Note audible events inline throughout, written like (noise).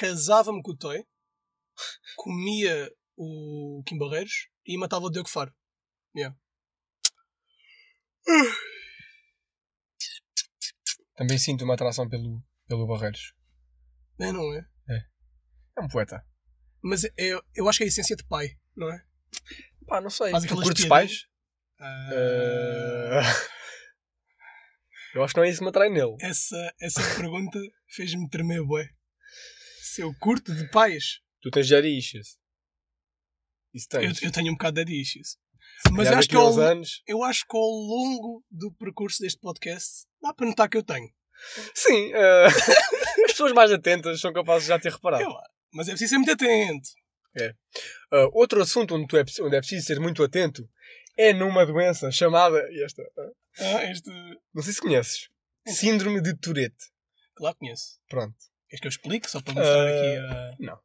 casava-me com o Toy, comia o Kim Barreiros e matava o Diogo Faro. Yeah. Também sinto uma atração pelo, pelo Barreiros. É, não é? É um poeta. Mas é, eu acho que é a essência de pai, não é? Pá, não sei. Faz Tu curtes pais? Eh, (laughs) Eu acho que não é isso que me atrai nele. essa, essa pergunta fez-me tremer, bué. Eu curto de pais, Tu tens daddy issues. Isso eu, tens. eu tenho um bocado de daddy-issues. Se Mas eu acho, que ao, anos. eu acho que ao longo do percurso deste podcast dá para notar que eu tenho. Sim, eh, (laughs) as pessoas mais atentas são capazes de já ter reparado. Eu- mas é preciso ser muito atento. Uh, outro assunto onde, é, onde é preciso ser muito atento é numa doença chamada. Esta, uh, Ah, este. não sei se conheces. Síndrome de Tourette. Claro que conheço. Pronto. Queres que eu explique? Só para mostrar Ah, aqui a. Não.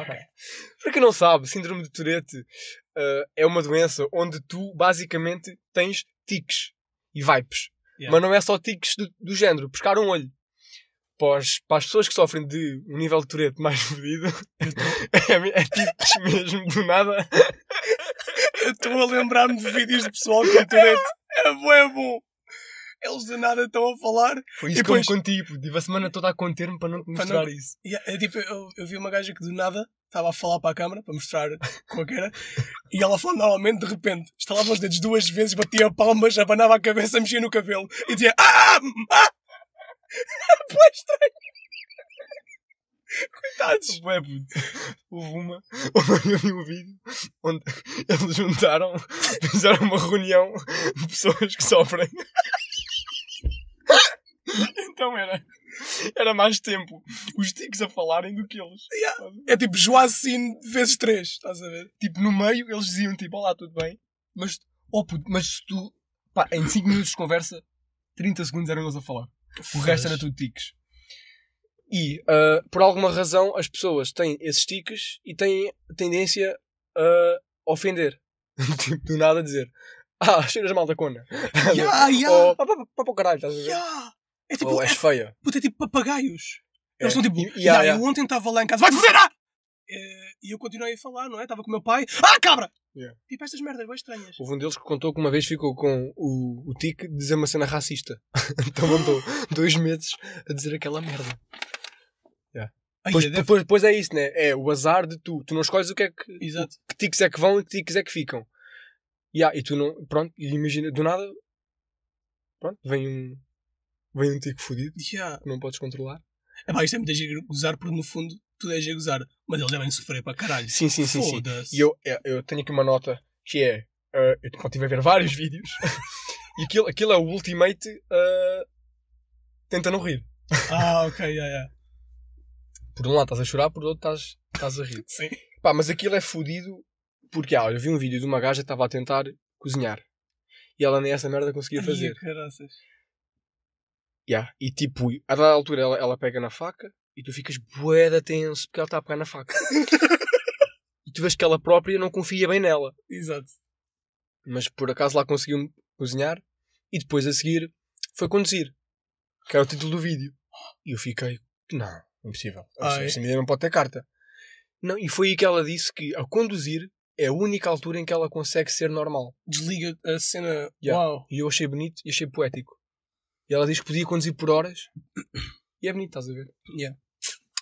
Ok. (laughs) Para quem não sabe, Síndrome de Tourette uh, é uma doença onde tu basicamente tens tiques e vipes. Yeah. Mas não é só tiques do, do género, pescar um olho. Para, os- para as pessoas que sofrem de um nível de Tourette mais (laughs) fodido, é, é tiques (laughs) mesmo, do nada. Eu estou a lembrar-me de vídeos de pessoal com Tourette. É bom, é bom. Eles de nada estão a falar. Foi isso E que eu me depois- contigo. Tive tipo, a semana toda a conter-me para não te mostrar não- isso. E, é, tipo, eu, eu vi uma gaja que do nada estava a falar para a câmara para mostrar com a cara e ela falando normalmente, de repente, estalava os dedos duas vezes, batia palmas, abanava a cabeça, mexia no cabelo e dizia Ah! Ah! (laughs) Pô, estranho. Coitados. Ué, puto. Houve uma, houve eu vi um vídeo onde eles juntaram, (laughs) fizeram uma reunião de pessoas que sofrem. (laughs) (laughs) Então era, era mais tempo os tiques a falarem do que eles. É tipo Joacine vezes três, estás a ver? Tipo, no meio eles diziam tipo, olá, tudo bem? Mas, oh puto, mas se tu, pá, em 5 minutos de conversa, 30 segundos eram eles a falar. O resto era tudo tiques. E, ah, por alguma razão, as pessoas têm esses tiques e têm tendência a ofender. (laughs) tipo, do nada dizer. Ah, (laughs) cheiras mal da cona. Ya, (laughs) ya, Ou, pá, caralho, estás a ver? ya. É tipo, Ou é, és feia. puta, é tipo papagaios. É. Eles estão tipo, E- e- "Ya, ya, ya. eu ontem estava lá em casa, vai-te foder! ah!" Eh, E eu continuei a falar, não é? Estava com o meu pai, ah, cabra! Ya. Tipo estas merdas bem estranhas. Houve um deles que contou que uma vez ficou com o, o tique de dizer uma cena racista. (laughs) então andou dois meses a dizer aquela merda. Ai, Pois, deve- depois, depois é isso, né? É o azar de tu. Tu não escolhes o que é que. Exato. Que tiques é que vão e que tiques é que ficam. Yeah, e tu não. Pronto, e imagina, do nada. Pronto, vem um. Vem um tique fodido que não podes controlar. Epá, isto é muito giro gozar, porque no fundo tudo é giro gozar. Mas eles devem sofrer para caralho. Sim, sim, sim, sim. E eu, eu, eu tenho aqui uma nota que é. eh, eu estive a ver vários (laughs) vídeos e aquilo, aquilo é o ultimate. eh, tenta não rir. Ah, ok, ya, ya. Por um lado estás a chorar, por outro estás, estás a rir. Sim. Pá, mas aquilo é fodido porque, ah, eu vi um vídeo de uma gaja que estava a tentar cozinhar e ela nem essa merda conseguia fazer. Ai, caraças. Yeah. E tipo, a dada altura ela, ela pega na faca e tu ficas bué da tenso porque ela está a pegar na faca. (laughs) e tu vês que ela própria não confia bem nela. Exato. Mas por acaso lá conseguiu cozinhar e depois a seguir foi conduzir. Que era o título do vídeo. E eu fiquei, não, impossível. Esta menina não pode ter carta. Não, e foi aí que ela disse que a conduzir é a única altura em que ela consegue ser normal. Desliga a cena. Ya. Uau. E eu achei bonito e achei poético. E ela diz que podia conduzir por horas. (coughs) E é bonito, estás a ver? Yeah.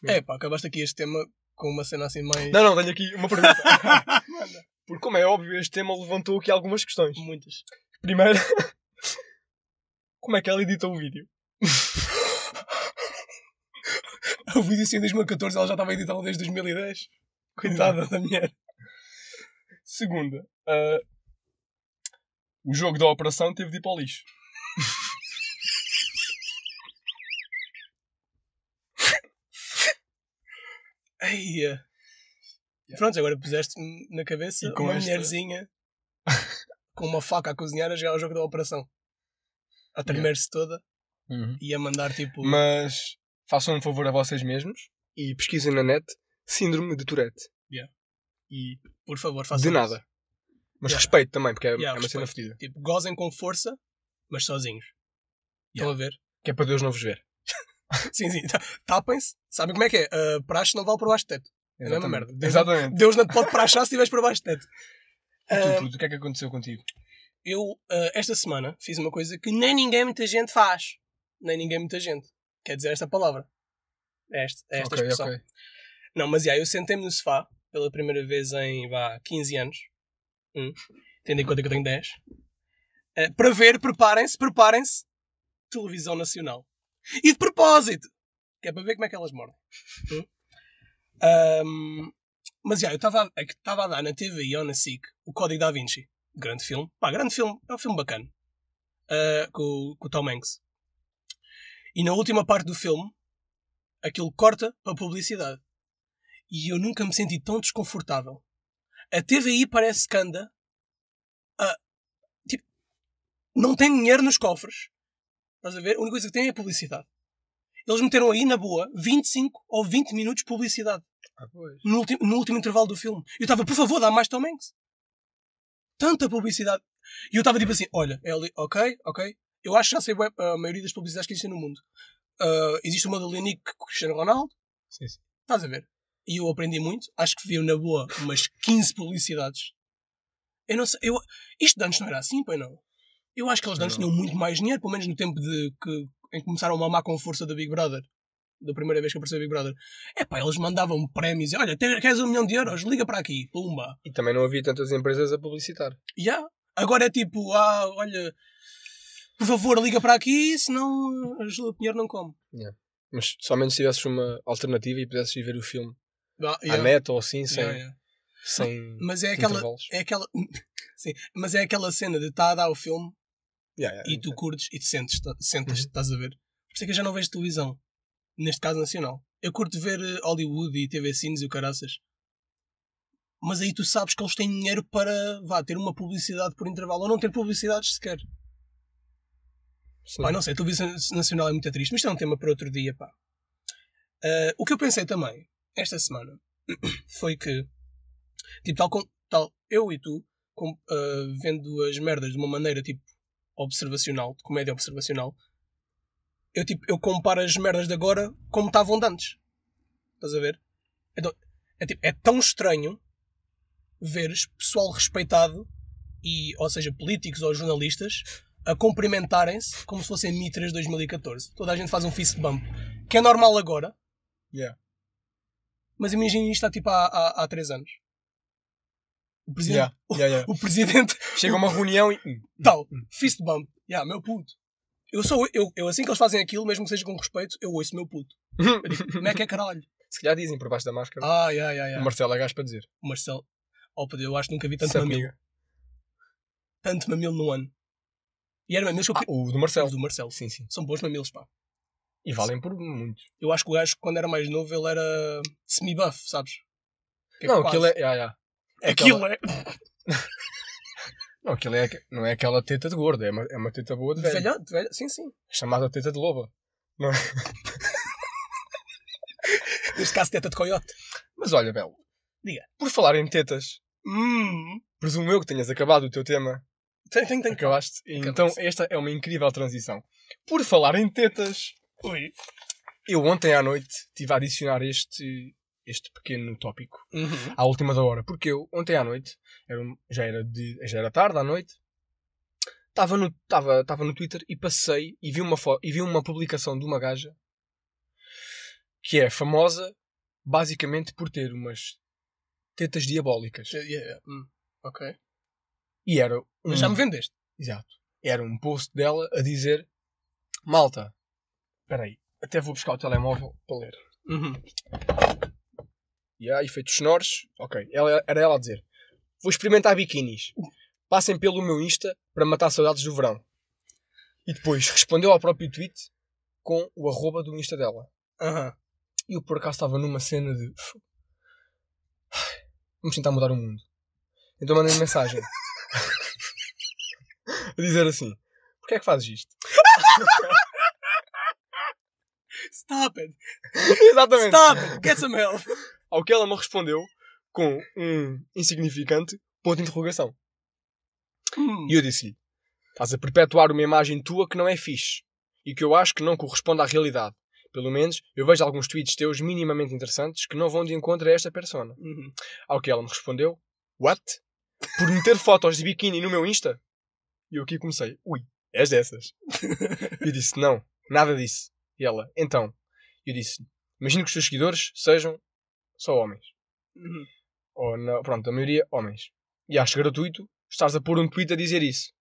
Yeah. É pá, acabaste aqui este tema com uma cena assim mais. Não, não, tenho aqui uma pergunta. (laughs) Porque, como é óbvio, este tema levantou aqui algumas questões. Muitas. Primeiro, (laughs) como é que ela editou o vídeo? (laughs) O vídeo assim em 2014, ela já estava editado desde 2010. Coitada da mulher. Segunda, ah, o jogo da operação teve de ir para o lixo. Eia. Pronto, agora puseste-me na cabeça com uma esta- mulherzinha (laughs) com uma faca a cozinhar a jogar o jogo da operação. A tremer-se toda e a mandar tipo. Mas façam um favor a vocês mesmos e pesquisem na net Síndrome de Tourette. Yeah. E Por favor, façam de isso. nada. Mas Yeah. respeito também, porque é, Yeah, é uma cena fedida. Tipo, gozem com força, mas sozinhos. Estão a ver? Que é para Deus não vos ver. (laughs) Sim, sim. Tapem-se. Sabem como é que é? Uh, praxe não vale por baixo do teto. É a mesma merda. Deus, Exatamente. Deus não te pode praxar se estiveres por baixo do teto. Ah, tu, puto, o que é que aconteceu contigo? eu, uh, esta semana, fiz uma coisa que nem ninguém, muita gente faz. Nem ninguém, muita gente. Quer dizer esta palavra. É esta, é esta ok, expressão. ok. Não, mas já, eu sentei-me no sofá pela primeira vez em, vá, 15 anos. Hum, tendo em conta que eu tenho 10. eh, para ver, preparem-se, preparem-se, televisão nacional. E de propósito! Que é para ver como é que elas moram. Hum? Ahm, mas já, eu estava a- estava a dar na TV ou na SIC o Código da Vinci. Grande filme. Pá, grande filme. É um filme bacana. Ah, com, com o Tom Hanks. E na última parte do filme, aquilo corta para publicidade. E eu nunca me senti tão desconfortável. A TVI parece que anda. a- tipo, não tem dinheiro nos cofres. Estás a ver? A única coisa que tem é publicidade. Eles meteram aí, na boa, 25 ou 20 minutos de publicidade Ah, no último, no último intervalo do filme. Eu estava, por favor, dá mais Tom Hanks. Tanta publicidade. E eu estava tipo assim: olha, é ali, ok, ok. Eu acho que já sei bué, a maioria das publicidades que existem no mundo. Ah, existe uma da Lenique com Cristiano Ronaldo. Sim, sim. Estás a ver? E eu aprendi muito. Acho que viu na boa umas 15 publicidades. Eu não sei. Eu, isto de antes não era assim, pois não? Eu acho que eles de antes tinham muito mais dinheiro, pelo menos no tempo de que, em que começaram a mamar com força do Big Brother. Da primeira vez que apareceu o Big Brother. É pá, eles mandavam prémios. Olha, te- queres um milhão de euros? Liga para aqui. Pumba. E também não havia tantas empresas a publicitar. Ya. Agora é tipo, ah, olha, por favor, liga para aqui, senão a Júlia Pinheiro não come. Mas somente se tivesses uma alternativa e pudesses ir ver o filme Ah, à net ou assim, sem, Ya, ya. sem Mas é aquela, intervalos. é aquela, (laughs) sim, mas é aquela cena de estar a dar o filme e tu curtes e te sentes, tá- sentas, Uhum. estás a ver. Por isso é que eu já não vejo televisão, neste caso nacional. Eu curto ver eh, Hollywood e TV Cines e o caraças. Mas aí tu sabes que eles têm dinheiro para vá, ter uma publicidade por intervalo ou não ter publicidades sequer. Sim. Pá, não sei, a televisão nacional é muito triste, mas isto é um tema para outro dia, pá. Ah, o que eu pensei também, esta semana, (coughs) foi que, tipo, tal, com, tal eu e tu, com, ah, vendo as merdas de uma maneira, tipo, observacional, de comédia observacional, eu, tipo, eu comparo as merdas de agora como estavam de antes. Estás a ver? Então, é, tipo, é tão estranho veres pessoal respeitado, e, ou seja, políticos ou jornalistas, a cumprimentarem-se como se fossem mitras 2014. Toda a gente faz um fist bump. Que é normal agora. Yeah. Mas imagina isto há tipo há, há, há três anos. O presidente, Yeah, yeah, yeah. (laughs) o presidente Chega a uma reunião e. tal, fist bump. Yeah, meu puto. Eu sou eu, eu, assim que eles fazem aquilo, mesmo que seja com respeito, eu ouço meu puto. Eu digo, como é que é caralho? Se calhar dizem por baixo da máscara. Ah, yeah, yeah, O yeah. Marcelo é gajo para dizer. O Marcelo. Oh, eu acho que nunca vi tanto Sabe, mamilo. Tanto mamilo no ano. E era mamilos que eu Ah, o do Marcelo. do Marcelo. Sim, sim. São bons mamilos, pá. E valem por muito. Eu acho que o gajo, quando era mais novo, ele era semi-buff, sabes? Que não, quase. aquilo é. Yeah, yeah. É Aquilo aquela- é. (laughs) Não, aquilo é, não é aquela teta de gordo, é uma, é uma teta boa de velho. velhote, de velho. Sim, sim. É chamada teta de loba. (laughs) Neste caso, teta de coiote. Mas olha, Belo. Diga. Por falar em tetas, Hum. presumo eu que tenhas acabado o teu tema. Tem, tem, tem. Acabaste? Então, esta é uma incrível transição. Por falar em tetas, Ui. eu ontem à noite estive a adicionar este, este pequeno tópico Uhum. à última da hora. Porque eu, ontem à noite, era já, era de, já era tarde à noite, estava no, estava, estava no Twitter e passei e vi, uma e vi uma publicação de uma gaja que é famosa basicamente por ter umas tetas diabólicas. Yeah, yeah. Hum. Ok. E era um, Mas já me vendeste. Exato. Era um post dela a dizer Malta, espera aí, até vou buscar o telemóvel para ler. Uhum. E há efeitos sonoros. Ok. Ela, era ela a dizer: Vou experimentar biquinis. Passem pelo meu Insta para matar saudades do verão. E depois respondeu ao próprio tweet com o arroba do Insta dela. Aham. E eu por acaso estava numa cena de. Vamos tentar mudar o mundo. Então mandei mensagem. (laughs) a dizer assim: Porquê é que fazes isto? Stop it. (laughs) Exatamente. Stop it. Get some help. Ao que ela me respondeu com um insignificante ponto de interrogação. Hum. E eu disse-lhe: Estás a perpetuar uma imagem tua que não é fixe e que eu acho que não corresponde à realidade. Pelo menos, eu vejo alguns tweets teus minimamente interessantes que não vão de encontro a esta persona. Uhum. Ao que ela me respondeu: What? Por meter fotos de biquíni no meu Insta? E eu aqui comecei: Ui, és dessas. (laughs) E disse: Não, nada disso. E ela: Então. Eu disse: Imagino que os teus seguidores sejam só homens. Uhum. Ou, não, pronto, a maioria homens. E acho gratuito estás a pôr um tweet a dizer isso.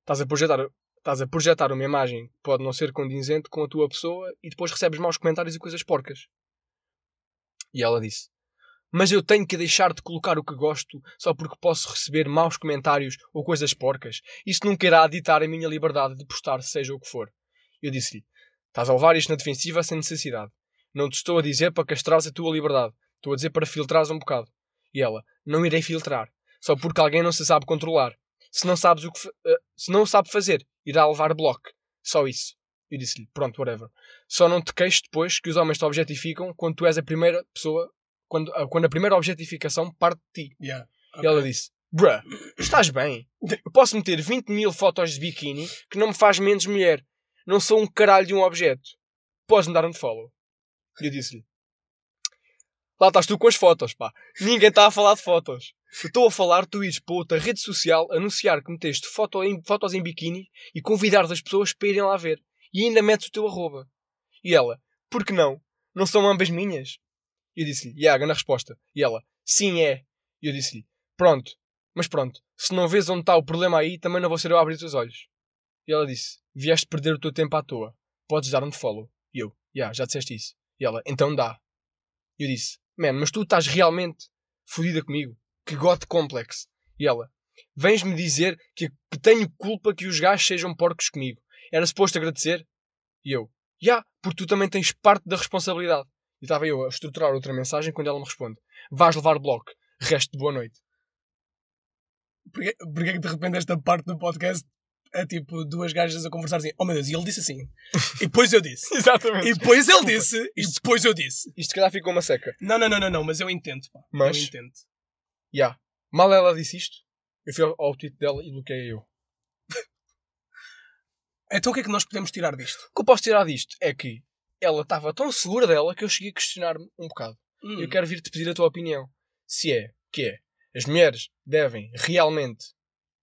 Estás a projetar, estás a projetar uma imagem que pode não ser condizente com a tua pessoa e depois recebes maus comentários e coisas porcas. E ela disse: Mas eu tenho que deixar de colocar o que gosto só porque posso receber maus comentários ou coisas porcas. Isso nunca irá ditar a minha liberdade de postar, seja o que for. Eu disse-lhe: Estás a levar isto na defensiva sem necessidade. Não te estou a dizer para castrares a tua liberdade. Estou a dizer para filtrares um bocado. E ela: Não irei filtrar. Só porque alguém não se sabe controlar. Se não sabes o que eh, se não sabe fazer, irá levar bloco. Só isso. Eu disse-lhe, pronto, whatever. Só não te queixes depois que os homens te objetificam quando tu és a primeira pessoa, quando, ah, quando a primeira objetificação parte de ti. Yeah. E ela disse, bruh, estás bem? Eu posso meter 20 mil fotos de biquíni que não me faz menos mulher. Não sou um caralho de um objeto. Podes-me dar um follow. E eu disse-lhe, lá estás tu com as fotos, pá. Ninguém está a falar de fotos. Estou a falar, tu ires para outra rede social anunciar que meteste foto em, fotos em biquíni e convidar as pessoas para irem lá ver. E ainda metes o teu arroba. E ela, por que não? Não são ambas minhas? E eu disse-lhe, Iaga, na resposta. E ela, sim é. E eu disse-lhe, pronto, mas pronto, se não vês onde está o problema aí, também não vou ser eu a abrir os teus olhos. E ela disse, vieste perder o teu tempo à toa. Podes dar um follow. E eu, já, já disseste isso. E ela, então dá. E eu disse, man, mas tu estás realmente fodida comigo. Que God complex. E ela, vens-me dizer que, que tenho culpa que os gajos sejam porcos comigo. Era suposto agradecer? E eu, já, porque tu também tens parte da responsabilidade. E estava eu a estruturar outra mensagem quando ela me responde, vais levar bloco. Resto de boa noite. Porquê, porquê que de repente esta parte do podcast é tipo duas gajas a conversar assim? Oh meu Deus, e ele disse assim. E depois eu disse. (laughs) Exatamente. E depois ele disse. E depois eu disse. Isto se calhar ficou uma seca. Não, não, não, não, não, mas eu entendo, pá. Mas- Eu entendo. Já. Mal ela disse isto, eu fui ao, ao tweet dela e bloqueei eu. (laughs) Então o que é que nós podemos tirar disto? O que eu posso tirar disto é que ela estava tão segura dela que eu cheguei a questionar-me um bocado. Hum, Eu quero vir-te pedir a tua opinião. Se é, que é, as mulheres devem realmente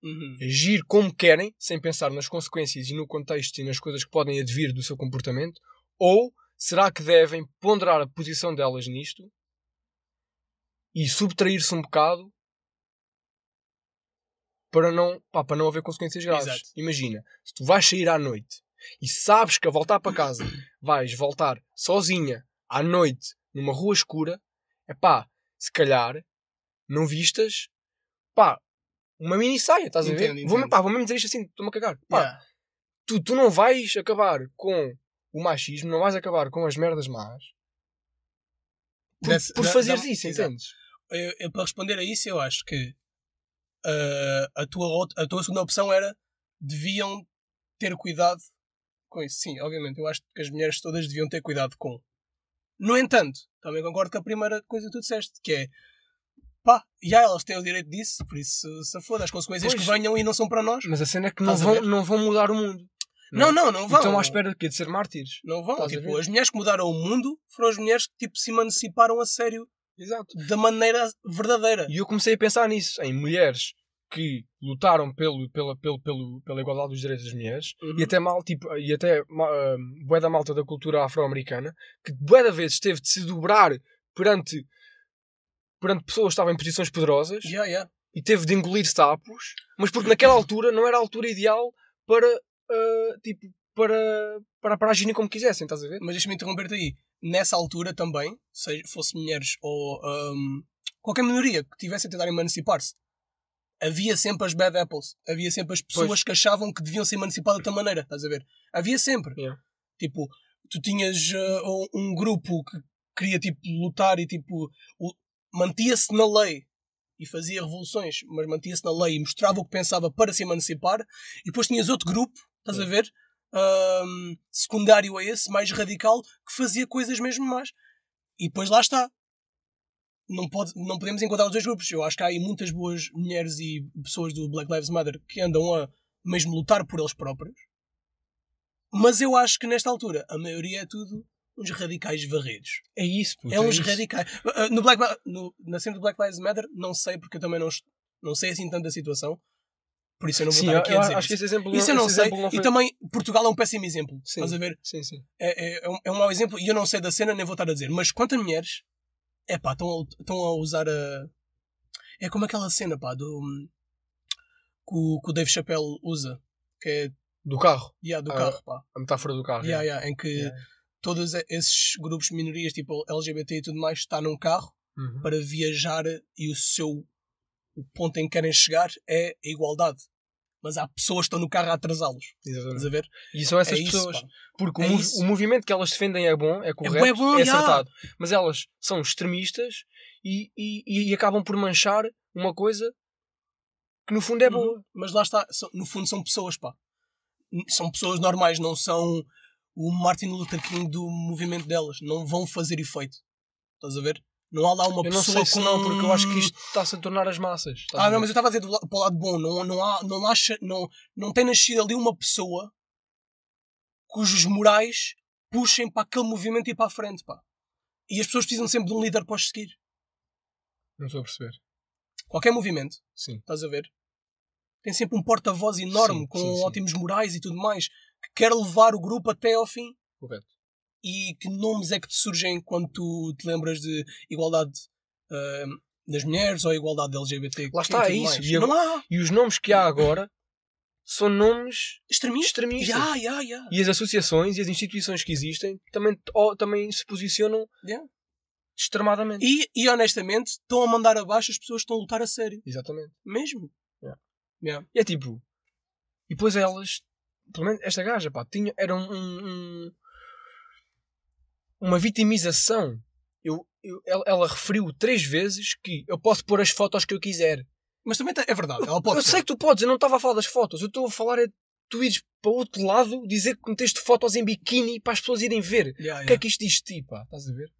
uhum. agir como querem, sem pensar nas consequências e no contexto e nas coisas que podem advir do seu comportamento, ou será que devem ponderar a posição delas nisto e subtrair-se um bocado para não, pá, para não haver consequências graves? Exato. Imagina, se tu vais sair à noite e sabes que a voltar para casa vais voltar sozinha à noite numa rua escura, é pá, se calhar não vistas, pá, uma mini saia, estás a ver? Entendo, Vou, entendo. pá, vou mesmo dizer isto assim, estou-me a cagar. Pá, Yeah. tu, tu não vais acabar com o machismo, não vais acabar com as merdas más por, Desse- por fazeres isso, exato. entendes? Eu- eu, para responder a isso, eu acho que ah, a, tua, a tua segunda opção era deviam ter cuidado com isso. Sim, obviamente, eu acho que as mulheres todas deviam ter cuidado com. No entanto, também concordo com a primeira coisa que tu disseste, que é pá, já elas têm o direito disso, por isso se foda, as consequências Pois. que venham e não são para nós. Mas a cena é que não vão, não vão mudar o mundo. Não, não, não vão. Estão à espera de quê? De ser mártires. Não vão. Estás Tipo, as mulheres que mudaram o mundo foram as mulheres que tipo, se emanciparam a sério Exato. da maneira verdadeira. E eu comecei a pensar nisso, em mulheres que lutaram pelo, pela, pelo, pelo, pela igualdade dos direitos das mulheres Uhum. e até mal, tipo, e até uh, bué da malta da cultura afro-americana que bué da vezes teve de se dobrar perante, perante pessoas que estavam em posições poderosas Yeah, yeah. e teve de engolir sapos, mas porque naquela altura não era a altura ideal para, uh, tipo, para, para, para agirem como quisessem, estás a ver? Mas deixa-me interromper-te aí. Nessa altura também, seja fosse mulheres ou ahm, qualquer minoria que tivesse a tentar emancipar-se, havia sempre as bad apples. Havia sempre as pessoas Pois. que achavam que deviam ser emancipadas de outra maneira. Estás a ver? Havia sempre. Yeah. Tipo, tu tinhas ah, um, um grupo que queria tipo lutar e tipo o- mantia-se na lei e fazia revoluções, mas mantia-se na lei e mostrava o que pensava para se emancipar. E depois tinhas outro grupo, estás a ver? Ahm, secundário a esse, mais radical, que fazia coisas mesmo más. E depois lá está. Não, pode, não podemos encontrar os dois grupos. Eu acho que há aí muitas boas mulheres e pessoas do Black Lives Matter que andam a mesmo lutar por eles próprios. Mas eu acho que nesta altura a maioria é tudo uns radicais varridos. É isso, puto. é uns isso. radicais. Uh, No Black, no, na cena do Black Lives Matter, não sei, porque eu também não, não sei assim tanto da situação. Por isso eu não vou Sim, estar aqui eu a dizer acho que isso. esse exemplo Isso eu não sei. não foi... E também Portugal é um péssimo exemplo. Sim. Estás a ver? Sim, sim. É, é, é um, é um mau exemplo e eu não sei da cena, nem vou estar a dizer. Mas quantas mulheres, é pá, estão a, estão a usar a. É como aquela cena, pá, do. que o, que o Dave Chappelle usa. Que é. Do carro. Yeah, do Ah, carro, pá. A metáfora do carro. Yeah, é. yeah, em que Yeah. Todos esses grupos de minorias, tipo LGBT e tudo mais, está num carro Uhum. para viajar e o seu. O ponto em que querem chegar é a igualdade. Mas há pessoas que estão no carro a atrasá-los. Estás a ver? E são essas é isso, pessoas. pá. Porque É o, isso. movimento que elas defendem é bom, é correto, bué bom, é acertado. Mas elas são extremistas e, e, e acabam por manchar uma coisa que no fundo é boa. Uhum. Mas lá está, no fundo são pessoas, pá. São pessoas normais, não são o Martin Luther King do movimento delas. Não vão fazer efeito. Estás a ver? Não há lá uma Eu não pessoa sei se com... não, porque eu acho que isto está-se a tornar as massas. Ah, não, mas eu estava a dizer do para o lado bom. Não, não, há, não, acha, não, não tem nascido ali uma pessoa cujos morais puxem para aquele movimento e para a frente, pá. E as pessoas precisam sempre de um líder para os seguir. Não estou a perceber. Qualquer movimento, Sim. estás a ver? Tem sempre um porta-voz enorme, Sim, com sim, sim. ótimos morais e tudo mais, que quer levar o grupo até ao fim. Correto. E que nomes é que te surgem quando tu te lembras de igualdade ah, das mulheres ou igualdade LGBT? Lá está, é isso. E E os nomes que há agora são nomes extremistas. extremistas. Ya, ya, ya. E as associações e as instituições que existem também, também se posicionam Ya. extremadamente. E, e honestamente, estão a mandar abaixo as pessoas que estão a lutar a sério. Exatamente. Mesmo. Ya. Ya. E é tipo. E depois elas. Pelo menos esta gaja, pá, tinha, era um, um- um- uma vitimização. Eu, eu- ela, ela referiu três vezes que eu posso pôr as fotos que eu quiser. Mas também tá- é verdade. Ela pode eu ser. sei que tu podes, eu não estava a falar das fotos. Eu estou a falar é tu ires para o outro lado dizer que meteste fotos em biquíni para as pessoas irem ver. Ya, O ya. que é que isto diz de ti, pá? Estás a ver?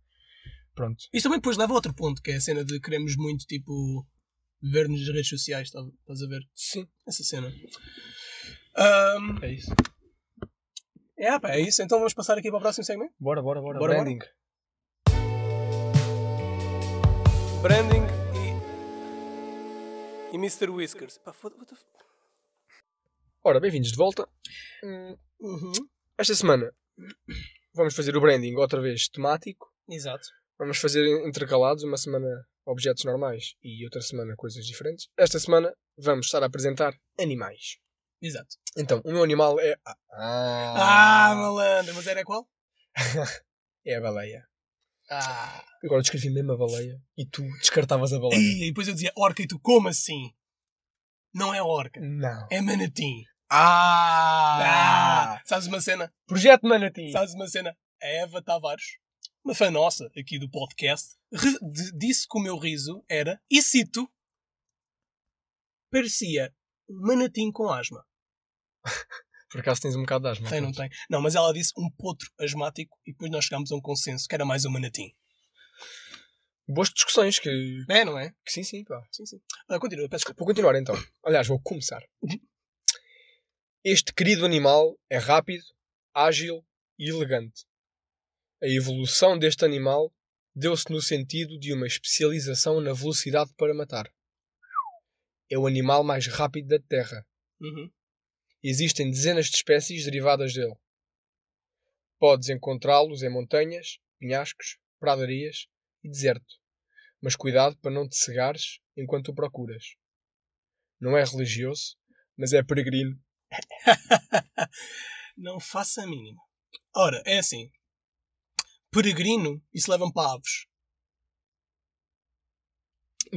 Pronto. Isto também depois leva a outro ponto, que é a cena de queremos muito, tipo, ver nas redes sociais, tá- estás a ver? Sim, Essa cena. Ahm, é isso. é, pá, é isso. Então vamos passar aqui para o próximo segmento. Bora, bora, bora. Bora, Branding. Branding e. e Mr. Whiskers. Pá, foda what the f- Ora, bem-vindos de volta. Hum, Uhum. Esta semana vamos fazer o branding outra vez temático. Exato. Vamos fazer intercalados, uma semana objetos normais e outra semana coisas diferentes. Esta semana vamos estar a apresentar animais. Exato. Então, o meu animal é. Ah, malandro, mas era qual? (laughs) É a baleia. Ah. Agora descrevi mesmo a baleia e tu descartavas a baleia. E depois eu dizia orca e tu, como assim? Não é orca, Não. é manatim. Ah! Ah! Sabes uma cena? Projeto Manatee. Sabes uma cena? A Eva Tavares, uma fã nossa aqui do podcast, disse que o meu riso era, e cito, parecia um manatim com asma. (laughs) Por acaso tens um bocado de asma? Tem, não tem? Não, mas ela disse um potro asmático e depois nós chegámos a um consenso que era mais um manatim. Boas discussões que. É, não é? que sim, sim, pá. Sim, sim. Ah, continua, peço desculpa. Vou continuar então. Aliás, vou começar. Este querido animal é rápido, ágil e elegante. A evolução deste animal deu-se no sentido de uma especialização na velocidade para matar. É o animal mais rápido da Terra. Uhum. Existem dezenas de espécies derivadas dele. Podes encontrá-los em montanhas, penhascos, pradarias e deserto. Mas cuidado para não te cegares enquanto o procuras. Não é religioso, mas é peregrino. (laughs) Não faça a mínima. Ora, é assim. Peregrino, isso leva-me para aves.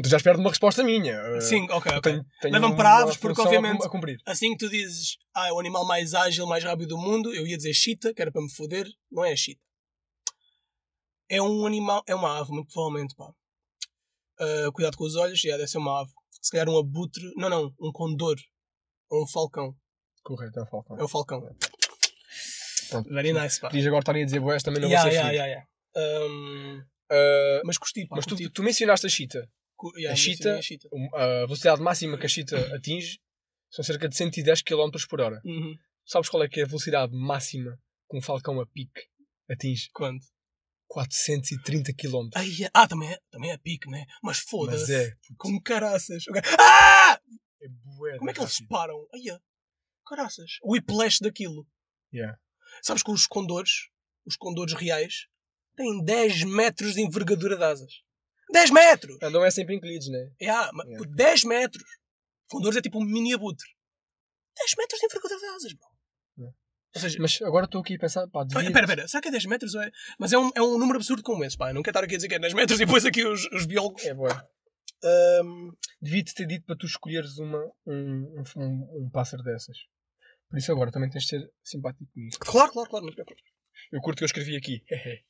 Tu já espero uma resposta minha. Uh, Sim, ok, eu ok. tenho- tenho Levam para aves, porque obviamente-. Assim que tu dizes, ah, é o animal mais ágil, mais rápido do mundo, eu ia dizer chita, que era para me foder, não é a chita. É um animal, é uma ave, muito provavelmente, pá. Ah, cuidado com os olhos, já deve ser uma ave. Se calhar um abutre, não, não, um condor. Ou um falcão. Correto, é um falcão. É o falcão. Pronto. Very nice, pá. Podias agora estarem a dizer boés, também não Yeah, vou ser yeah, yeah, yeah. Um, Uh, mas curti, pá. mas tu, tu mencionaste a chita. Yeah, a chita- a velocidade máxima que a chita (coughs) atinge são cerca de 110 km por hora. Uhum. Sabes qual é que é a velocidade máxima que um falcão a pique atinge? Quando? 430 km. Ai, é- ah, também é, também é pique, né? Mas Mas foda-se. é. Como caraças. Ah! é bué Como é que eles rápido. param? Ai, é. caraças. O whiplash daquilo. Yeah. Sabes que os condores, os condores reais, têm 10 metros de envergadura de asas. 10 metros! Andam é sempre encolhidos, né? Yeah, mas Yeah. por 10 metros. Condores é tipo um mini abutre. 10 metros de envergadura de asas, bro. Yeah. Ou seja, Mas agora estou aqui a pensar, pá, devia... Espera, espera, será que é 10 metros? É... Mas é um, é um número absurdo como esse, pá. Eu não quero estar aqui a dizer que é 10 metros e depois aqui os, os biólogos. É bué. Ahm, Devia-te ter dito para tu escolheres uma, um, um, um, um pássaro dessas. Por isso agora também tens de ser simpático comigo. claro, claro, claro, não te preocupes. Eu curto que eu escrevi aqui. (laughs)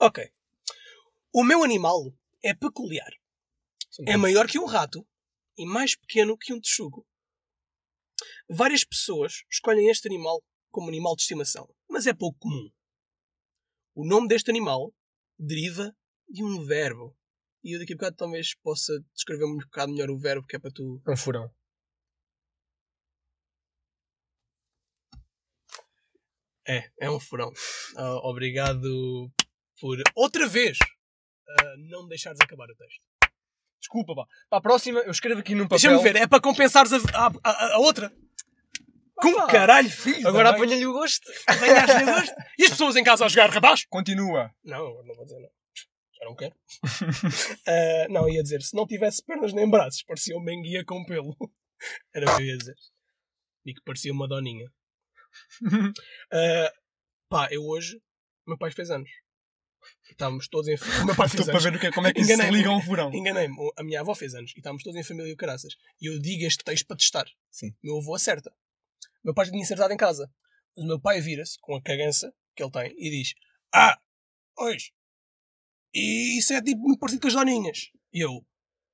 Ok. O meu animal é peculiar. É maior que um rato e mais pequeno que um texugo. Várias pessoas escolhem este animal como animal de estimação, mas é pouco comum. O nome deste animal deriva de um verbo. E eu daqui a bocado talvez possa descrever um bocado melhor o verbo que é para tu. É um furão. É, é um furão. Ah, obrigado por outra vez ah, não me deixares acabar o texto. Desculpa, pá. Para a próxima, eu escrevo aqui num papel. Deixa-me ver, é para compensares a, a, a- a outra. Como pá. caralho, filho? Agora apanha-lhe o gosto. Apanhaste-lhe gosto? E as pessoas em casa a jogar, rapaz? Continua. Não, agora não vou dizer não. Já não quero. Ah, (laughs) não, ia dizer, se não tivesse pernas nem braços, parecia uma enguia com pelo. (laughs) Era o que eu ia dizer. E que parecia uma doninha. Ah, (laughs) pá, eu hoje, o meu pai fez anos. Estávamos todos em. O meu pai (laughs) fez Estou para anos. ver o que, como é que isso se liga a um furão. Enganei-me, a minha avó fez anos e estávamos todos em família e o caraças. E eu digo este texto para testar. Sim. Meu avô acerta. Meu pai já tinha acertado em casa. Mas o meu pai vira-se com a cagança que ele tem e diz: Ah, hoje. E isso é tipo muito parecido com as doninhas. E eu: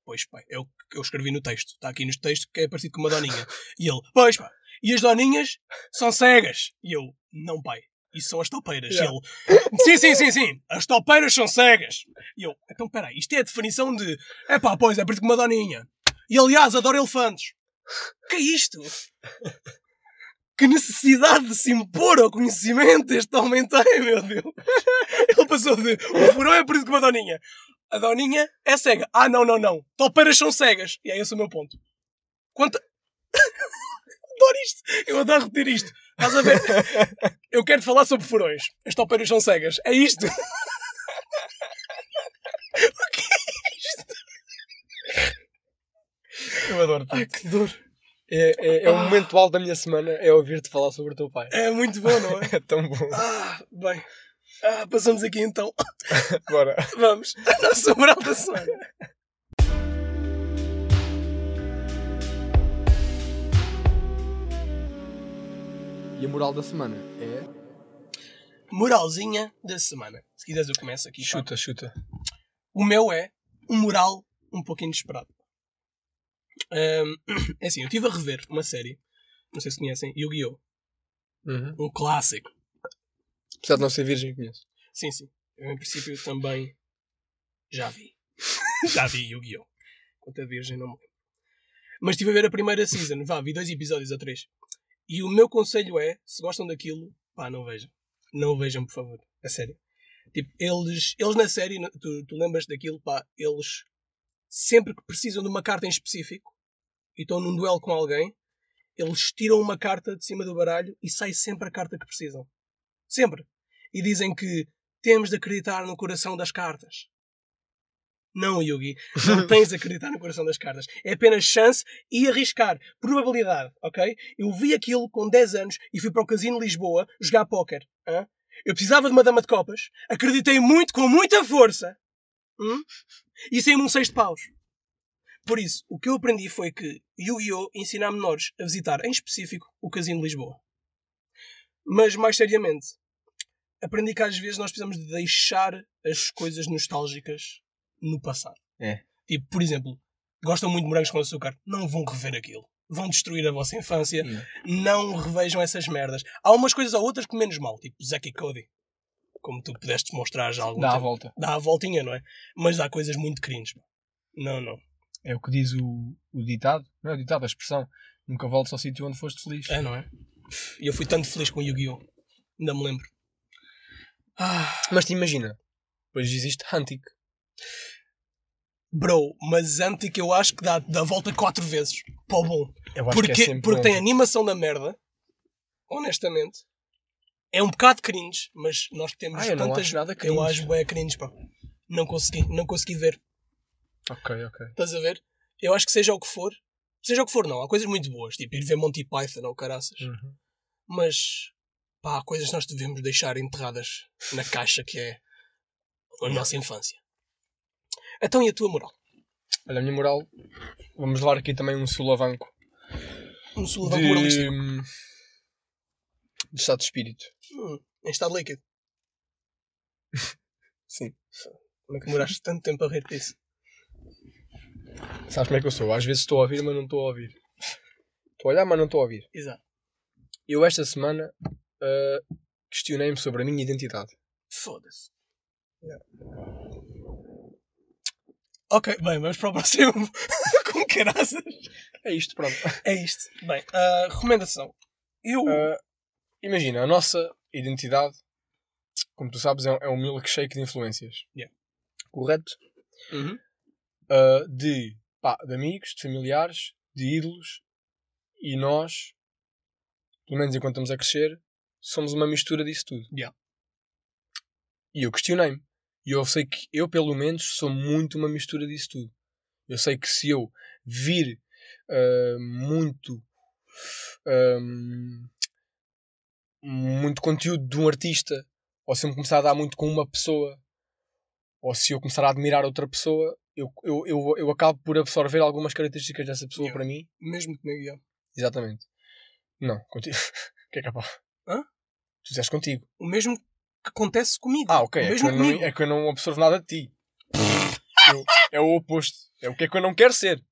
Pois pai, é o que eu escrevi no texto. Está aqui no texto que é parecido com uma doninha. E ele: Pois pá, e as doninhas são cegas. E eu: Não pai. Isso são as topeiras. Yeah. Ele, sim, sim, sim, sim. As topeiras são cegas. E eu, então peraí, isto é a definição de. É pá, pois, é com uma doninha. E aliás, adoro elefantes. Que é isto? Que necessidade de se impor ao conhecimento este homem tem, meu Deus. Ele passou de. O furão é parecido com uma doninha. A doninha é cega. Ah, não, não, não. Topeiras são cegas. E é esse o meu ponto. Quanto. Adoro isto. Eu adoro repetir isto. Estás a ver? Eu quero falar sobre furões. As topeiras são cegas. É isto. (laughs) Eu adoro Ai, que dor. É, é, é o momento alto da minha semana é ouvir-te falar sobre o teu pai. É muito bom, não é? (laughs) É tão bom. Ah, bem. Ah, passamos aqui então. (laughs) Bora. Vamos. A nossa moral da semana. E a moral da semana é. Moralzinha da semana. Se quiseres eu começo aqui. pá. Chuta, chuta. O meu é um moral um pouco inesperado. Ahm, (clears throat) é assim, eu estive a rever uma série, não sei se conhecem, Yu-Gi-Oh! Uhum. Um clássico. Apesar de não ser virgem, conheço. Sim, sim. Eu em princípio também já vi. (laughs) já vi Yu-Gi-Oh! Quanto a virgem não me lembro. Mas estive a ver a primeira season, vá, vi dois episódios ou três. E o meu conselho é, se gostam daquilo, pá, não vejam. Não vejam, por favor. A sério. Tipo, eles, eles na série, tu, tu lembras daquilo, pá, eles sempre que precisam de uma carta em específico e estão num duelo com alguém, eles tiram uma carta de cima do baralho e sai sempre a carta que precisam. Sempre. E dizem que temos de acreditar no coração das cartas. Não, Yugi. Não (laughs) tens de acreditar no coração das cartas. É apenas chance e arriscar. Probabilidade, ok? Eu vi aquilo com 10 anos e fui para o Casino Lisboa jogar póquer. hã? Eu precisava de uma dama de copas. Acreditei muito, com muita força. hum? E saí-me um seis de paus. Por isso, o que eu aprendi foi que Yu-Gi-Oh! ensina a menores a visitar, em específico, o Casino de Lisboa. Mas, mais seriamente, aprendi que às vezes nós precisamos de deixar as coisas nostálgicas no passado. É. Tipo, por exemplo, gostam muito de morangos com açúcar, não vão rever aquilo. Vão destruir a vossa infância, não revejam essas merdas. Há umas coisas ou outras que menos mal, tipo Zack e Cody. Como tu pudeste mostrar já algum Dá a tempo. volta. Dá a voltinha, não é? Mas há coisas muito cringe. Não, não. É o que diz o, o ditado. Não é o ditado, a expressão. Nunca voltes ao sítio onde foste feliz. É, não é? E eu fui tanto feliz com Yu-Gi-Oh! Ainda me lembro. Ah, Mas te imagina, depois existe Hunting. Bro, mas Antic eu acho que dá, dá a volta quatro vezes. O bom. Eu acho Porque, que é sempre porque tem animação da merda. Honestamente. É um bocado cringe, mas nós temos Ah, eu não tantas. acho nada cringe. Eu acho bem cringe, pá. Não consegui, não consegui ver. Ok, ok. Estás a ver? Eu acho que seja o que for. Seja o que for, não. Há coisas muito boas, tipo ir ver Monty Python ou caraças. Uhum. Mas, pá, há coisas que nós devemos deixar enterradas na caixa que é a nossa infância. Então e a tua moral? Olha, a minha moral, vamos levar aqui também um sulavanco Um de, sulavanco moralístico. de estado de espírito. Hum, em estado líquido. (laughs) Sim. Como é que demoraste tanto tempo a rir disso? Sabes como é que eu sou? Às vezes estou a ouvir, mas não estou a ouvir. Estou a olhar, mas não estou a ouvir. Exato. Eu esta semana ah, questionei-me sobre a minha identidade. Foda-se. Ok, bem, vamos para o próximo. (laughs) Com caraças. É isto, pronto. É isto. Bem, ah, recomendação. Eu. Ah, imagina, a nossa identidade, como tu sabes, é um, é um milkshake de influências. Yeah. Correto? Uhum. Ah, de, pá, de amigos, de familiares, de ídolos e nós, pelo menos enquanto estamos a crescer, somos uma mistura disso tudo. Yeah. E eu questionei-me. E eu sei que eu, pelo menos, sou muito uma mistura disso tudo. Eu sei que se eu vir ah, muito. ahm, muito conteúdo de um artista, ou se eu me começar a dar muito com uma pessoa, ou se eu começar a admirar outra pessoa, eu, eu, eu, eu acabo por absorver algumas características dessa pessoa Yeah. para mim. Mesmo comigo, já. Exatamente. Não, contigo. (laughs) que é capaz? Hã? Tu disseste contigo. O mesmo que acontece comigo. Ah, ok. É que, mesmo eu não, comigo. é que eu não absorvo nada de ti. Eu- é o oposto. É o que é que eu não quero ser.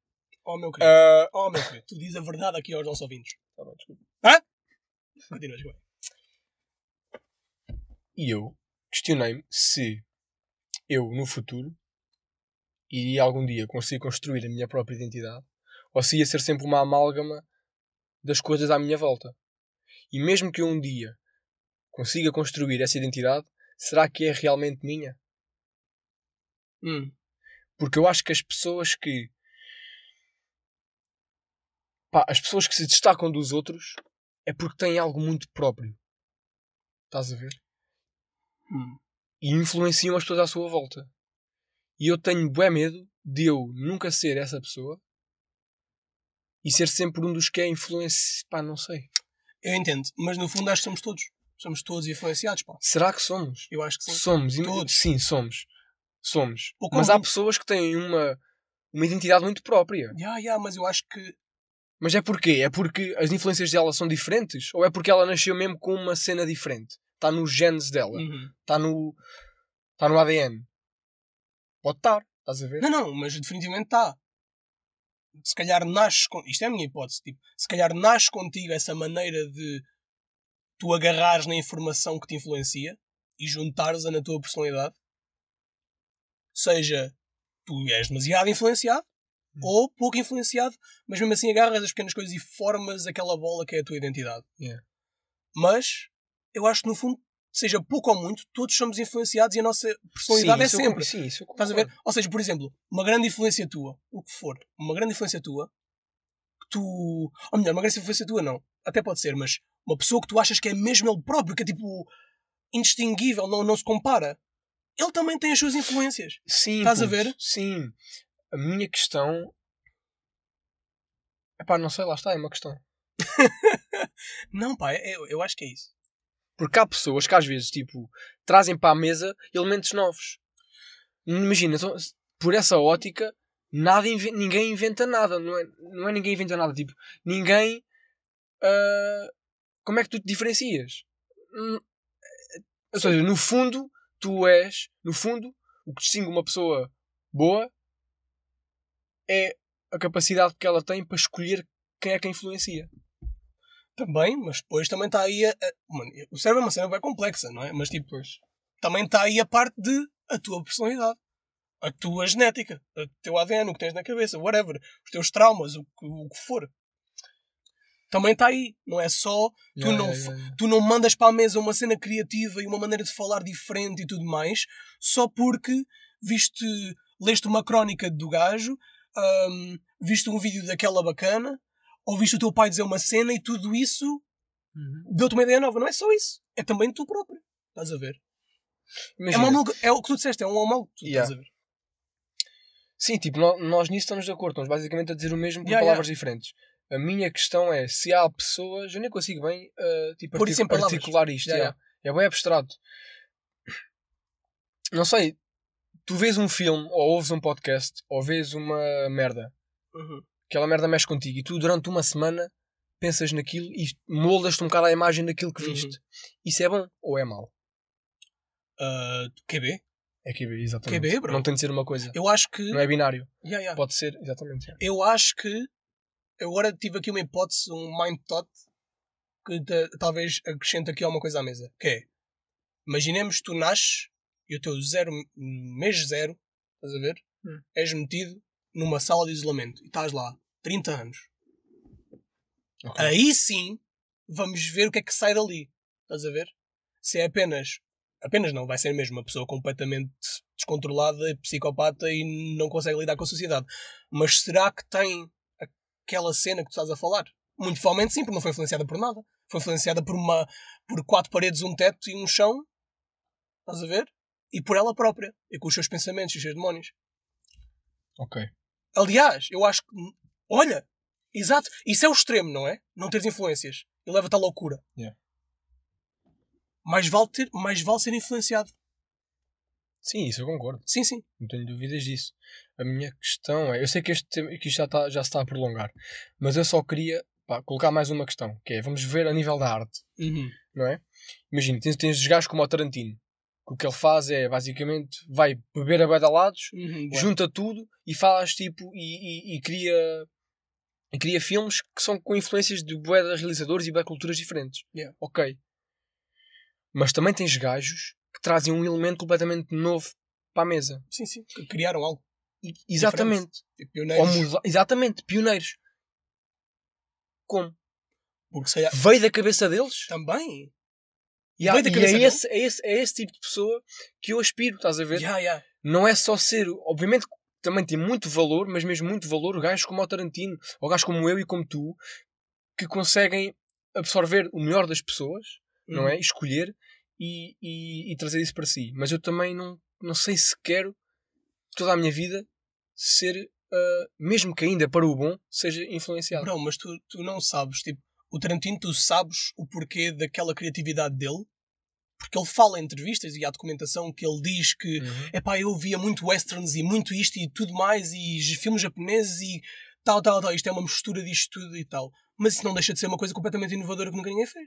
Oh, meu querido. Ah, Oh, meu querido. Tu dizes a verdade aqui aos nossos ouvintes. tá bem, desculpa. Continua, desculpa. E eu questionei-me se eu, no futuro, iria algum dia conseguir construir a minha própria identidade ou se ia ser sempre uma amálgama das coisas à minha volta. E mesmo que eu um dia consiga construir essa identidade, será que é realmente minha? Hum. Porque eu acho que as pessoas que. Pá, as pessoas que se destacam dos outros é porque têm algo muito próprio. Estás a ver? Hum. e influenciam as pessoas à sua volta. E eu tenho bué medo de eu nunca ser essa pessoa e ser sempre um dos que é influência. Pá, não sei. Eu entendo, mas no fundo acho que somos todos. Somos todos influenciados, pá. Será que somos? Eu acho que sim. Somos. Todos. Sim, somos. Somos. Pouco Mas há pessoas que têm uma, uma identidade muito própria. Ya, ya, mas eu acho que. Mas é porquê? É porque as influências dela são diferentes? Ou é porque ela nasceu mesmo com uma cena diferente? Está nos genes dela? Uhum. Está no, está no ADN? Pode estar. Estás a ver? Não, não, mas definitivamente está. Se calhar nasce com. Isto é a minha hipótese. Tipo, se calhar nasce contigo essa maneira de tu agarrares na informação que te influencia e juntares-a na tua personalidade. Seja tu és demasiado influenciado Hum. ou pouco influenciado, mas mesmo assim agarras as pequenas coisas e formas aquela bola que é a tua identidade. Yeah. Mas eu acho que no fundo, seja pouco ou muito, todos somos influenciados e a nossa personalidade é isso eu sempre. con- sim, isso eu Estás a ver? Ou seja, por exemplo, uma grande influência tua, o que for, uma grande influência tua, que tu. Ou melhor, uma grande influência tua não. Até pode ser, mas uma pessoa que tu achas que é mesmo ele próprio, que é tipo indistinguível, não, não se compara. Ele também tem as suas influências. Sim, Estás a ver? Sim. A minha questão. Epá, não sei, lá está, é uma questão. (laughs) Não, pá, eu, eu acho que é isso. Porque há pessoas que às vezes, tipo, trazem para a mesa elementos novos. Imagina, então, por essa ótica, nada ninguém inventa nada. Não é, não é ninguém inventa nada. Tipo, ninguém. ah, como é que tu te diferencias? Hum, Ou seja, no fundo, tu és. No fundo, o que distingue uma pessoa boa é a capacidade que ela tem para escolher quem é que a influencia. Também, mas depois também está aí a, a- Mano, o cérebro é uma cena bem complexa, não é? Mas tipo, também está aí a parte de a tua personalidade, a tua genética, o teu ADN, o que tens na cabeça, whatever, os teus traumas, o o que for. Também está aí. Não é só tu, Yeah, não, yeah, yeah, tu não mandas para a mesa uma cena criativa e uma maneira de falar diferente e tudo mais, só porque viste, leste uma crónica do gajo, hum, viste um vídeo daquela bacana, ou viste o teu pai dizer uma cena e tudo isso Uhum. deu-te uma ideia nova. Não é só isso. É também tu próprio. Estás a ver? É, Imagina, uma amalga- é o que tu disseste, é um amal que tu Yeah. estás a ver. Sim, tipo, nó- nós, nisso estamos de acordo. Estamos basicamente a dizer o mesmo por Yeah, palavras diferentes. A minha questão é se há pessoas. Eu nem consigo bem uh, tipo, em artic- articular isto. Yeah, yeah. É bem abstrato. Não sei. Tu vês um filme, ou ouves um podcast, ou vês uma merda. Uhum. Aquela merda mexe contigo. E tu, durante uma semana, pensas naquilo e moldas-te um bocado à imagem daquilo que Uhum. viste. Isso é bom ou é mau? Ah, QB? É QB, exatamente. QB, bro. Não tem de ser uma coisa. Eu acho que. Não é binário. Yeah, yeah. Pode ser, exatamente. yeah. Eu acho que. Eu Agora tive aqui uma hipótese, um mind thought, que ta- talvez acrescente aqui alguma coisa à mesa. Que é. Imaginemos que tu nasces e o teu zero, mês zero, estás a ver? Hum. És metido numa sala de isolamento e estás lá 30 anos. Ok. Aí sim vamos ver o que é que sai dali. Estás a ver? Se é apenas. Apenas não, vai ser mesmo uma pessoa completamente descontrolada, psicopata e não consegue lidar com a sociedade. Mas será que tem aquela cena que tu estás a falar? Muito provavelmente sim, porque não foi influenciada por nada. Foi influenciada por uma por quatro paredes, um teto e um chão. Estás a ver? E por ela própria. E com os seus pensamentos e os seus demónios. Ok. Aliás, eu acho que. Olha! Exato. Isso é o extremo, não é? Não teres influências. E leva-te à loucura. Yeah. Mais vale, ter, mais vale ser influenciado. Sim, isso eu concordo. Sim, sim. Não tenho dúvidas disso. A minha questão é. Eu sei que, este, tema- que isto já, está, já se está a prolongar, mas eu só queria pá, colocar mais uma questão, que é, vamos ver a nível da arte, Uhum. não é? Imagina, tens, tens os gajos como o Tarantino, que o que ele faz é, basicamente, vai beber a badalados, Uhum. junta tudo e faz, tipo, e, e, e cria... E cria filmes que são com influências de bué realizadores e bué culturas diferentes. Yeah. Ok. Mas também tens gajos trazem um elemento completamente novo para a mesa. Sim, sim. Criaram algo. E- exatamente. Pioneiros. muda- exatamente, pioneiros. Como? Porque. Veio da cabeça deles? Também. E, Veio da e cabeça é, esse, é, esse, é esse tipo de pessoa que eu aspiro, estás a ver? Yeah, yeah. Não é só ser, obviamente também tem muito valor, mas mesmo muito valor, gajos como o Tarantino, ou gajos como eu e como tu, que conseguem absorver o melhor das pessoas, não Uhum. é? Escolher e, e, e trazer isso para si. Mas eu também não, não sei se quero toda a minha vida ser, ah, mesmo que ainda para o bom, seja influenciado. Bro, mas tu, tu não sabes, tipo, o Tarantino, tu sabes o porquê daquela criatividade dele? Porque ele fala em entrevistas e há documentação que ele diz que Uhum. epá, eu via muito westerns e muito isto e tudo mais e filmes japoneses e tal, tal, tal. Isto é uma mistura disto tudo e tal. Mas isso não deixa de ser uma coisa completamente inovadora que nunca ninguém fez.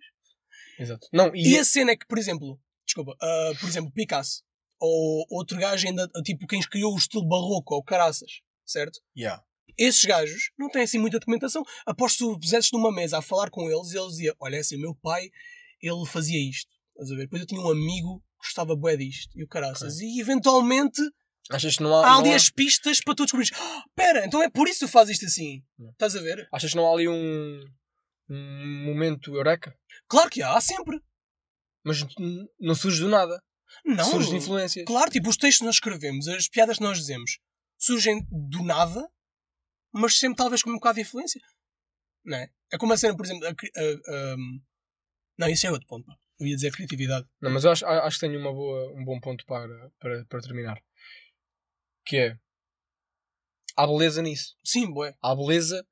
Exato. Não, e, E a cena é que, por exemplo, desculpa, ah, por exemplo, Picasso ou outro gajo ainda, tipo, quem criou o estilo barroco ou caraças, certo? Yeah. Esses gajos não têm assim muita documentação. Aposto que tu pusesses numa mesa a falar com eles e eles diziam: Olha, assim, o meu pai, ele fazia isto. Estás a ver? Depois eu tinha um amigo que gostava bué disto e o caraças. E eventualmente Achas que não há, há não ali há- as pistas para tu descobrires: "Ah, Pera, então é por isso que tu fazes isto assim. Não. Estás a ver? achas que não há ali um, um momento eureka? Claro que há, há sempre. Mas não surge do nada. Não. Surge de influências. Claro, tipo, os textos que nós escrevemos, as piadas que nós dizemos, surgem do nada, mas sempre talvez com um bocado de influência. Não é? É como a cena, por exemplo, a a- a- não, isso é outro ponto. Eu ia dizer criatividade. Não, mas eu acho, acho que tenho uma boa, um bom ponto para, para, para terminar. Que é. Há beleza nisso. Sim, boé. Há beleza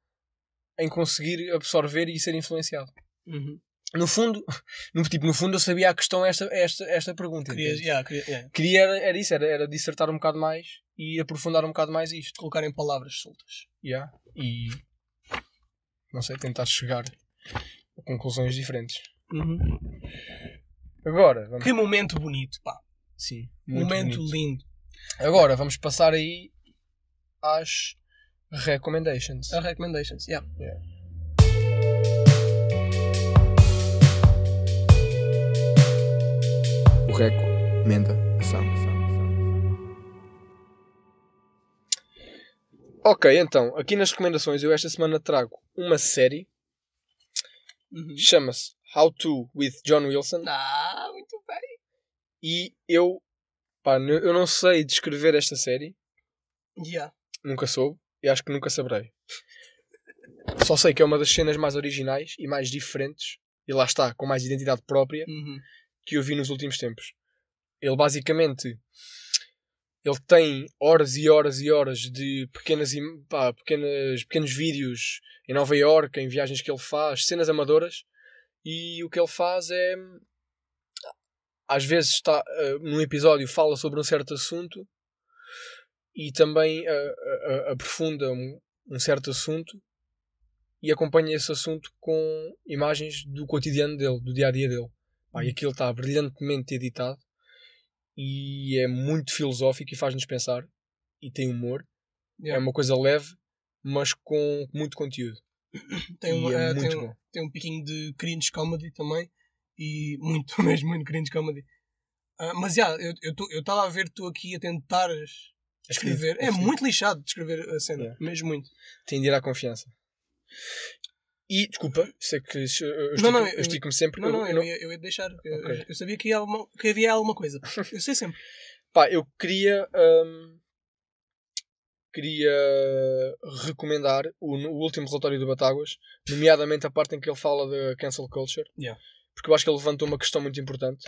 em conseguir absorver e ser influenciado. Uhum. No fundo, (laughs) no, tipo, no fundo eu sabia a questão esta, esta, esta pergunta. Queria, yeah, queria yeah, Queria era, era isso, era, era dissertar um bocado mais e aprofundar um bocado mais isto. colocar em palavras soltas. Yeah. E não sei, tentar chegar a conclusões diferentes. Agora, vamos. Que momento bonito, pá. Sim, momento bonito. lindo. Agora vamos passar aí às recommendations. A recommendations, yeah. O Reco, Menda, Ação. Ok, então, aqui nas recomendações eu esta semana trago uma série Uhum. Chama-se How To with John Wilson. Ah, muito bem. E eu, pá, eu não sei descrever esta série. Yeah. Nunca soube. E acho que nunca saberei. Só sei que é uma das cenas mais originais e mais diferentes. E lá está, com mais identidade própria. Uhum. que eu vi nos últimos tempos. Ele basicamente ele tem horas e horas e horas de pequenas, pá, pequenas pequenos vídeos em Nova York, em viagens que ele faz, cenas amadoras, e o que ele faz é às vezes está eh, num episódio fala sobre um certo assunto e também eh, eh, aprofunda um, um certo assunto e acompanha esse assunto com imagens do cotidiano dele, do dia a dia dele. Pá, e aquilo está brilhantemente editado e é muito filosófico e faz-nos pensar e tem humor. Yeah. É uma coisa leve, mas com muito conteúdo. (coughs) Tem, um, e é eh, tem, um, tem um piquinho de cringe comedy também. E (laughs) muito, mesmo muito cringe comedy. Ah, mas já, eu estava a ver tu aqui a tentares escrever. É Sim. muito lixado de escrever a cena. Yeah. Mesmo muito. Tem de ir à confiança. E, desculpa, sei que eu estico- Não, não, eu eu- estico-me sempre. Não, eu- não, eu ia, eu ia deixar. Eu, Ok. eu sabia que, ia alguma, que havia alguma coisa. Eu sei sempre. Pá, eu queria. hum, queria recomendar o, o último relatório do Batáguas, nomeadamente a parte em que ele fala da cancel culture, Yeah. porque eu acho que ele levantou uma questão muito importante,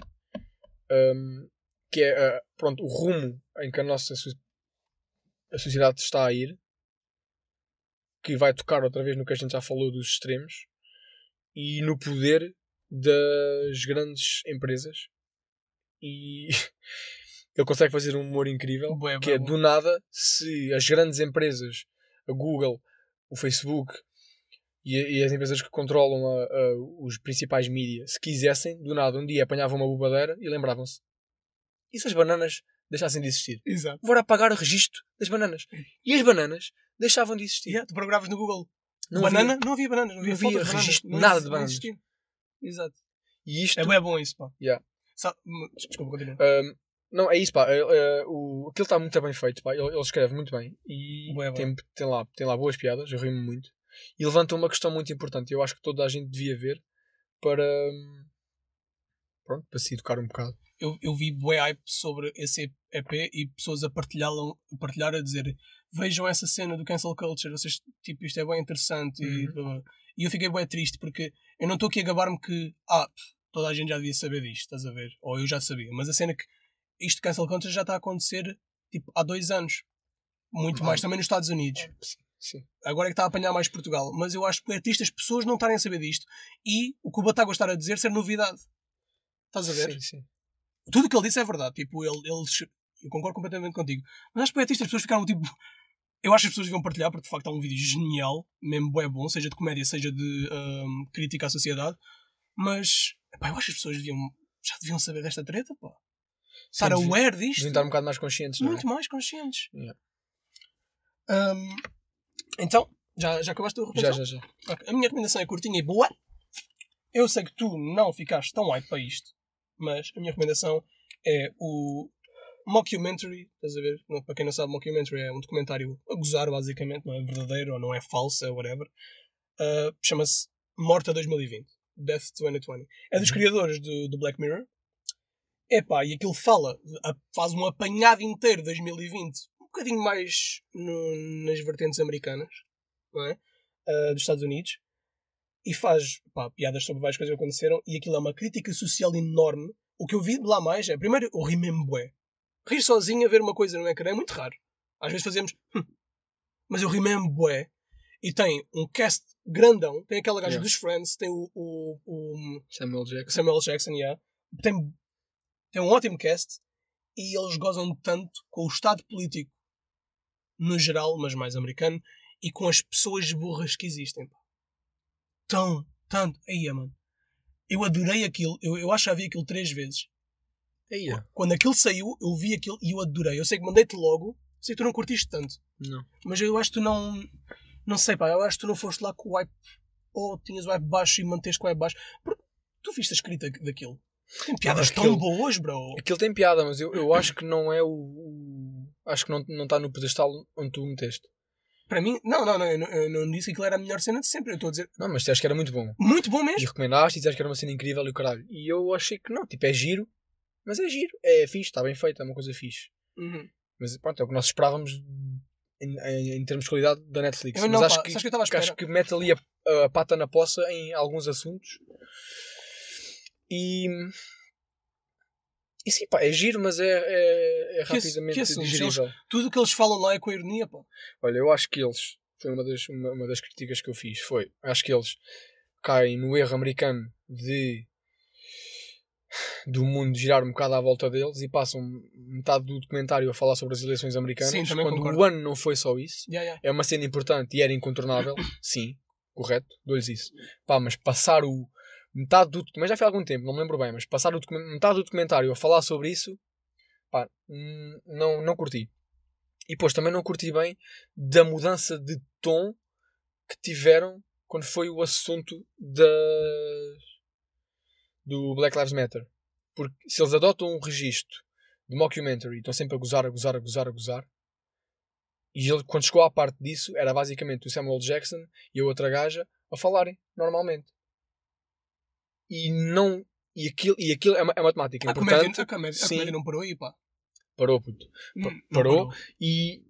hum, que é ah, pronto, o rumo em que a nossa a sociedade está a ir, que vai tocar outra vez no que a gente já falou dos extremos, e no poder das grandes empresas. E (laughs) ele consegue fazer um humor incrível que é do nada se as grandes empresas, a Google, o Facebook e, e as empresas que controlam a- a- os principais mídias, se quisessem, do nada um dia apanhavam uma bobadeira e lembravam-se. E se as bananas deixassem de existir? Exato. Vou apagar o registro das bananas. E as bananas deixavam de existir. Yeah, tu programas no Google. Não banana? havia- Não havia bananas. Não havia, não havia bananas. registro, Não nada de bananas. existia. Exato. E isto. É bem bom isso, pá. Yeah. Sa- m- Desculpa, continua. Um, não, é isso, pá. é- é, o, aquilo está muito bem feito, pá. Ele, ele escreve muito bem e tem, tem, lá, tem lá boas piadas, eu rimo muito. E levanta uma questão muito importante. Eu acho que toda a gente devia ver para. hum, Pronto, para se educar um bocado. eu, eu vi bué hype sobre esse EP e pessoas a partilhá-lo, a partilhar a dizer vejam essa cena do cancel culture, vocês, tipo, isto é bem interessante e, Uhum. blá. e eu fiquei bué triste porque eu não estou aqui a gabar-me que ah, toda a gente já devia saber disto, estás a ver? Ou eu já sabia, mas a cena é que isto cancel culture já está a acontecer tipo, há dois anos. Muito Ah. mais, também nos Estados Unidos. Sim, sim. Agora é que está a apanhar mais Portugal. Mas eu acho que é triste as pessoas não estarem a saber disto e o que o Batágua estar a dizer ser novidade. Estás a ver? Sim, sim. tudo o que ele disse é verdade. Tipo, ele, ele- eu concordo completamente contigo. Mas acho que é triste, as pessoas ficaram tipo. Eu acho que as pessoas deviam partilhar, porque de facto é um vídeo genial, mesmo bué bom, seja de comédia, seja de ahm, crítica à sociedade. Mas, epá, eu acho que as pessoas deviam, já deviam saber desta treta, pá. Estar aware Deviam disto. estar um bocado mais conscientes, não é? Muito mais conscientes. Yeah. Ahm, então, já, já acabaste a Já, recomendação? já, já. Ok, A minha recomendação é curtinha e boa. Eu sei que tu não ficaste tão hype para isto, mas a minha recomendação é o Mockumentary. Estás a ver? Não, Para quem não sabe, Mockumentary é um documentário a gozar, basicamente, não é verdadeiro ou não é falso, é whatever. Ah, Chama-se Morta 2020 Death 2020. É dos Uhum. criadores do, do Black Mirror. Epá, e aquilo fala, faz um apanhado inteiro de 2020, um bocadinho mais no- nas vertentes americanas, não é? Ah, dos Estados Unidos, e faz pá, piadas sobre várias coisas que aconteceram, e aquilo é uma crítica social enorme. O que eu vi de lá mais é, primeiro, eu ri mesmo bué. Rir sozinho a ver uma coisa no ecrã é muito raro. Às vezes fazemos, "Hum", mas eu ri mesmo bué. E tem um cast grandão, tem aquela gaja Yeah. dos Friends, tem o, o, o Samuel Jackson. Samuel Jackson, yeah. tem, tem um ótimo cast e eles gozam tanto com o estado político no geral, mas mais americano, e com as pessoas burras que existem. Tão, tanto. Aí, mano. Eu adorei aquilo, eu, eu acho que já vi aquilo três vezes. Aí, é. Quando aquilo saiu, eu vi aquilo e eu adorei. Eu sei que mandei-te logo, sei que tu não curtiste tanto, Não. mas eu acho que tu não. Não sei, pá, eu acho que tu não foste lá com o wipe. Ou tinhas o wipe baixo e manteste com o wipe baixo. Porque tu viste a escrita daquilo. Tem piadas tão aquilo- boas, bro. Aquilo tem piada, mas eu, eu acho que não é o. o- acho que não está no pedestal onde tu o meteste. Para mim, não, não, não, eu não, eu não disse que aquilo era a melhor cena de sempre. Eu estou a dizer, Não, mas disseste que era muito bom. muito bom E mesmo. recomendaste e disseste que era uma cena incrível e o caralho. E eu achei que não, tipo, é giro, mas é giro. É fixe, está bem feito, é uma coisa fixe. Uhum. Mas pronto, é o que nós esperávamos em, em- em termos de qualidade da Netflix. Eu mas não, acho pá, que, que que acho que mete ali a, a pata na poça em alguns assuntos. E. E sim, pá, é giro, mas é, é, é Que rapidamente que assuntos? digerível. Tudo o que eles falam lá é com ironia, pá. Olha, eu acho que eles. Foi uma das, uma, uma das críticas que eu fiz. Foi. Acho que eles caem no erro americano de. Do mundo girar um bocado à volta deles e passam metade do documentário a falar sobre as eleições americanas. Sim, quando concordo. o ano não foi só isso. Ya, ya. É uma cena importante e era incontornável. (coughs) Sim, correto. Dou-lhes isso. Pá, mas passar o. metade do. Mas já foi há algum tempo, não me lembro bem. Mas passar o metade do documentário a falar sobre isso. Pá, hum, não, não curti. E depois também não curti bem da mudança de tom que tiveram quando foi o assunto da, do Black Lives Matter. Porque se eles adotam um registro de mockumentary e estão sempre a gozar, a gozar, a gozar, a gozar, e ele, quando chegou à parte disso, era basicamente o Samuel Jackson e a outra gaja a falarem normalmente. E não. E aquilo, e aquilo é, uma, é matemática. A comédia, Importante, a, comédia, a sim. comédia não parou aí, pá. parou, puto. Não- não parou. E,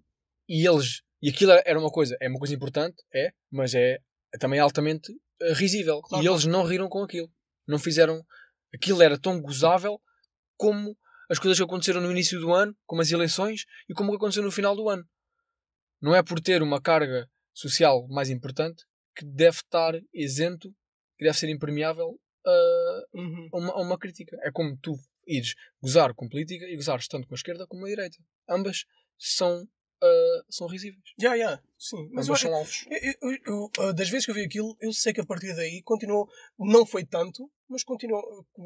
e eles. E aquilo era uma coisa, é uma coisa importante, é, mas é, é também altamente eh, risível. Claro, e eles não riram com aquilo. Não fizeram. Aquilo era tão gozável como as coisas que aconteceram no início do ano, como as eleições e como o que aconteceu no final do ano. Não é por ter uma carga social mais importante que deve estar isento, que deve ser impermeável a Uhum. a uma, a uma crítica. É como tu ires gozar com política e gozares tanto com a esquerda como com a direita. Ambas são, ah, são risíveis. Ya, ya. Sim. Mas Ambas eu, são alvos. eu- eu- eu, ah, das vezes que eu vi aquilo, eu sei que a partir daí continuou. Não foi tanto, mas continuou,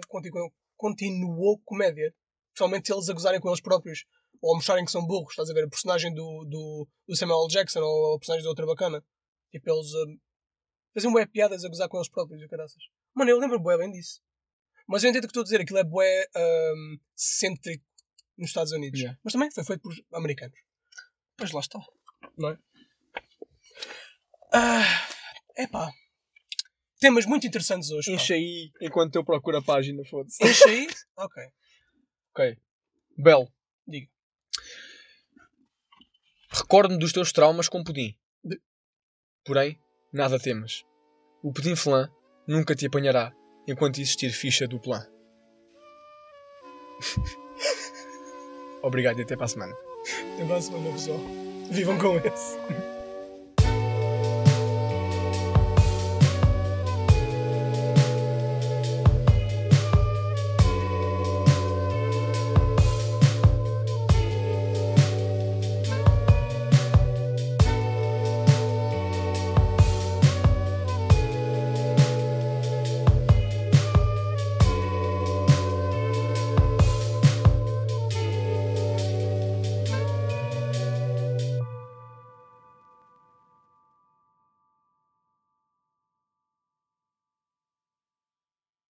continuou, continuou comédia. Principalmente eles a gozarem com eles próprios. Ou a mostrarem que são burros. Estás a ver? A personagem do, do, do Samuel L. Jackson ou a personagem da outra bacana. Tipo, eles ah, faziam bué piadas a gozar com eles próprios e o caraças. Mano, eu lembro bué bem disso. Mas eu entendo o que estou a dizer. Aquilo é bué um, cêntrico nos Estados Unidos. Yeah. Mas também foi feito por americanos. Pois lá está. Ah, epá. Temas muito interessantes hoje. Enche aí enquanto eu procuro a página, foda-se. Enche aí? (laughs) Ok. Ok. Bel. Diga. Recordo-me dos teus traumas com pudim. De- Porém, nada temas. O pudim flan nunca te apanhará enquanto existir ficha do plan. (laughs) Obrigado e até para a semana. Para a semana, pessoal. Vivam com esse.